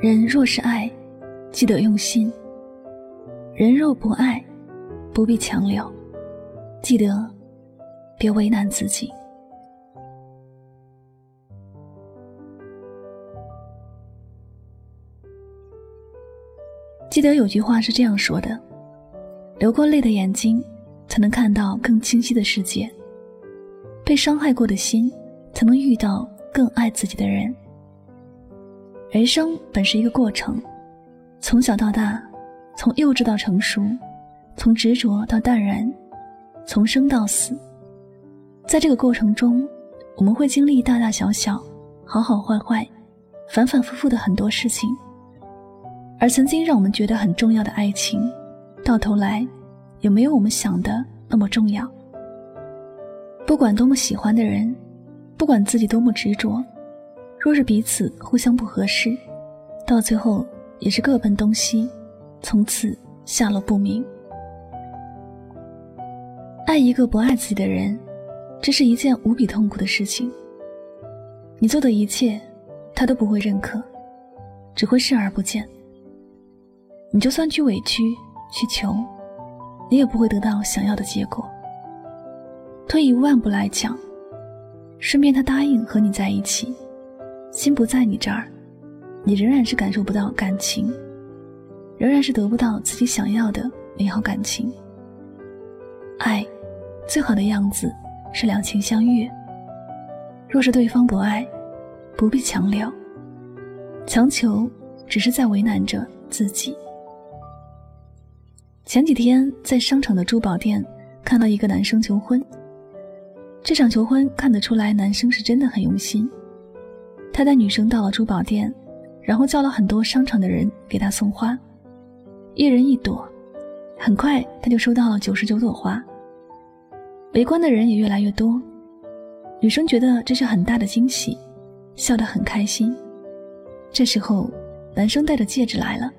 人若是爱，记得用心；人若不爱，不必强留。记得，别为难自己。记得有句话是这样说的：“流过泪的眼睛，才能看到更清晰的世界；被伤害过的心，才能遇到更爱自己的人。”人生本是一个过程，从小到大，从幼稚到成熟，从执着到淡然，从生到死。在这个过程中，我们会经历大大小小、好好坏坏、反反复复的很多事情。而曾经让我们觉得很重要的爱情，到头来，也没有我们想的那么重要。不管多么喜欢的人，不管自己多么执着。若是彼此互相不合适，到最后也是各奔东西，从此下落不明。爱一个不爱自己的人，这是一件无比痛苦的事情。你做的一切，他都不会认可，只会视而不见。你就算去委屈去求，你也不会得到想要的结果。退一万步来讲，顺便他答应和你在一起。心不在你这儿，你仍然是感受不到感情，仍然是得不到自己想要的美好感情。爱，最好的样子是两情相悦。若是对方不爱，不必强留，强求只是在为难着自己。前几天在商场的珠宝店看到一个男生求婚，这场求婚看得出来，男生是真的很用心。他带女生到了珠宝店，然后叫了很多商场的人给她送花，一人一朵。很快，他就收到了九十九朵花。围观的人也越来越多，女生觉得这是很大的惊喜，笑得很开心。这时候，男生带着戒指来了，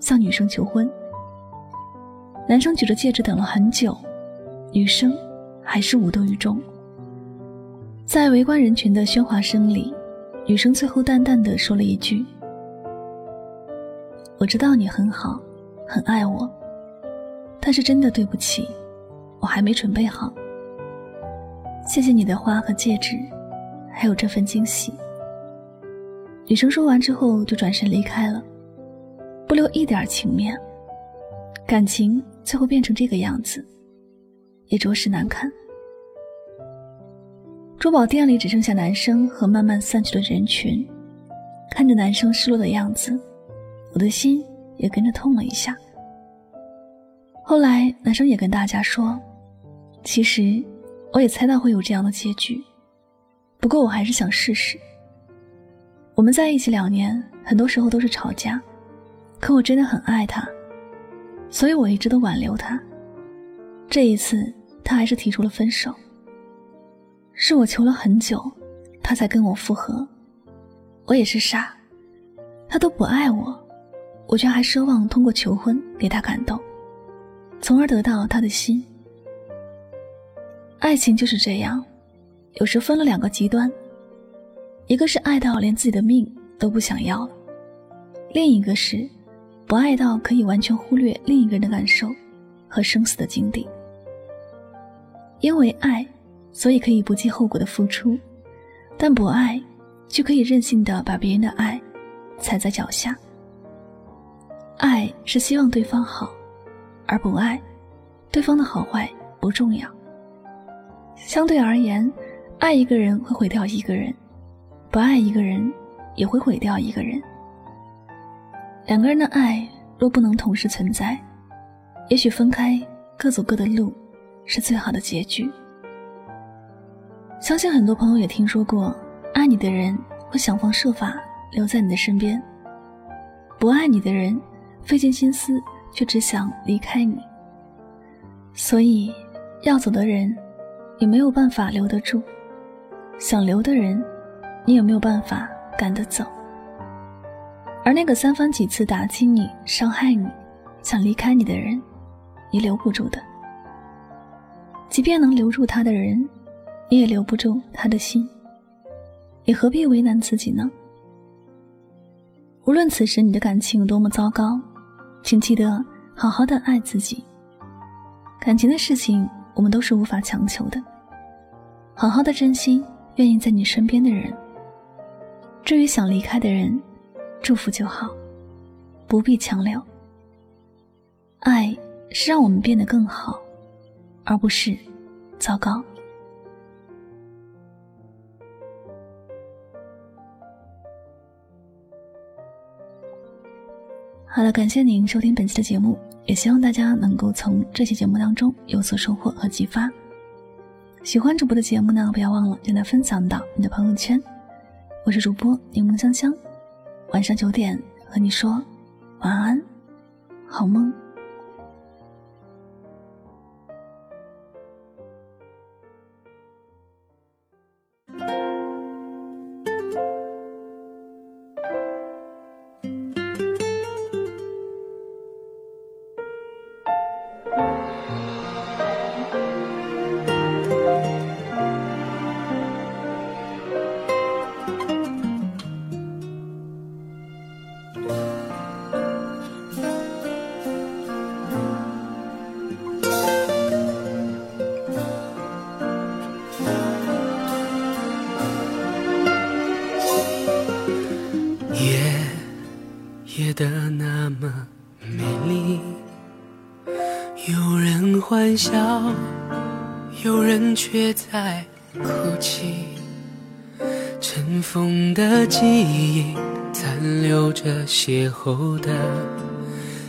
向女生求婚。男生举着戒指等了很久，女生还是无动于衷。在围观人群的喧哗声里。女生最后淡淡的说了一句：“我知道你很好，很爱我，但是真的对不起，我还没准备好。谢谢你的花和戒指，还有这份惊喜。”女生说完之后就转身离开了，不留一点情面。感情最后变成这个样子，也着实难看。珠宝店里只剩下男生和慢慢散去的人群，看着男生失落的样子，我的心也跟着痛了一下。后来男生也跟大家说：“其实我也猜到会有这样的结局，不过我还是想试试。我们在一起两年，很多时候都是吵架，可我真的很爱他，所以我一直都挽留他。这一次，他还是提出了分手。”是我求了很久，他才跟我复合。我也是傻，他都不爱我，我却还奢望通过求婚给他感动，从而得到他的心。爱情就是这样，有时分了两个极端，一个是爱到连自己的命都不想要了，另一个是不爱到可以完全忽略另一个人的感受和生死的境地。因为爱。所以可以不计后果的付出，但不爱，就可以任性的把别人的爱踩在脚下。爱是希望对方好，而不爱，对方的好坏不重要。相对而言，爱一个人会毁掉一个人，不爱一个人也会毁掉一个人。两个人的爱若不能同时存在，也许分开各走各的路，是最好的结局。相信很多朋友也听说过，爱你的人会想方设法留在你的身边，不爱你的人费尽心思却只想离开你。所以，要走的人，也没有办法留得住；想留的人，你也没有办法赶得走。而那个三番几次打击你、伤害你、想离开你的人，你留不住的。即便能留住他的人，你也留不住他的心。你何必为难自己呢？无论此时你的感情有多么糟糕，请记得好好的爱自己。感情的事情，我们都是无法强求的。好好的珍惜愿意在你身边的人。至于想离开的人，祝福就好，不必强留。爱是让我们变得更好，而不是糟糕。好了，感谢您收听本期的节目，也希望大家能够从这期节目当中有所收获和启发。喜欢主播的节目呢，不要忘了将它分享到你的朋友圈。我是主播柠檬香香。晚上九点和你说晚安，好梦。欢笑，有人却在哭泣。尘封的记忆，残留着邂逅的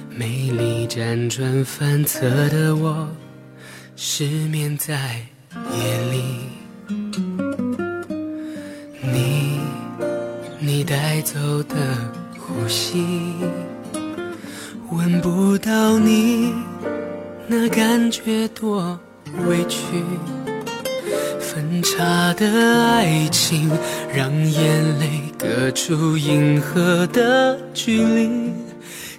美丽，辗转反侧的我，失眠在夜里。你，你带走的。呼吸，闻不到你，那感觉多委屈。分岔的爱情，让眼泪隔出银河的距离。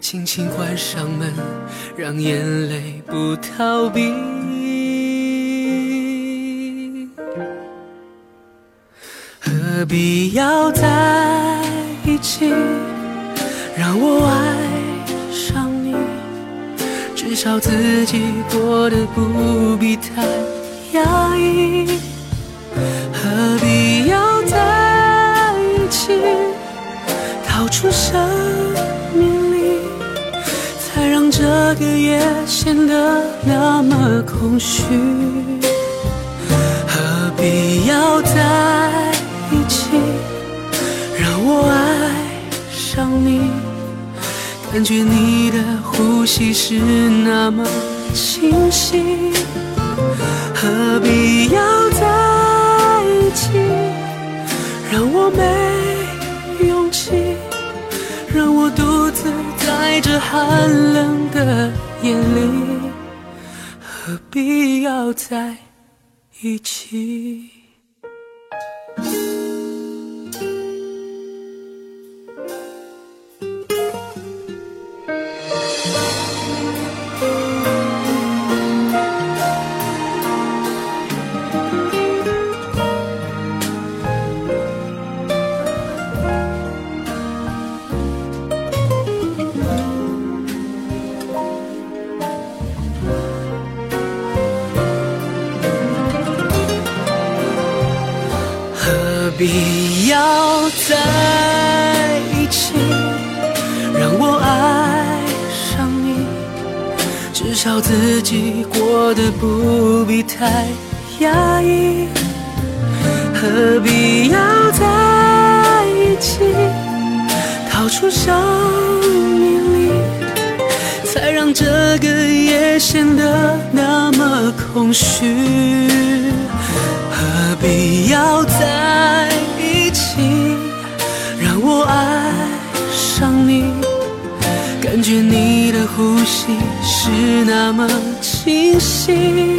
轻轻关上门，让眼泪不逃避。何必要在一起？让我爱少自己过得不必太压抑。何必要在一起，逃出生命里，才让这个夜显得那么空虚？何必要在感觉你的呼吸是那么清晰，何必要在一起？让我没勇气，让我独自在这寒冷的夜里，何必要在一起？必要在一起，让我爱上你，至少自己过得不必太压抑。何必要在一起，掏出生命力，才让这个夜。显得那么空虚。何必要在一起，让我爱上你？感觉你的呼吸是那么清晰。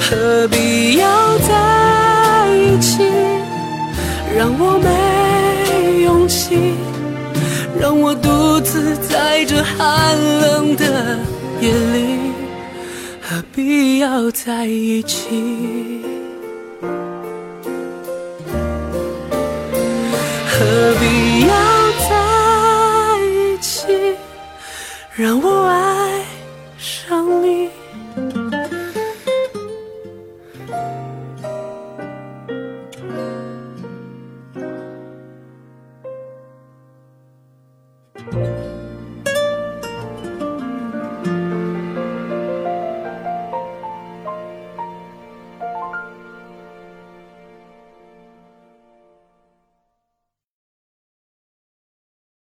何必要在一起，让我没勇气，让我独自在这寒冷的夜里。何必要在一起？何必要在一起，让我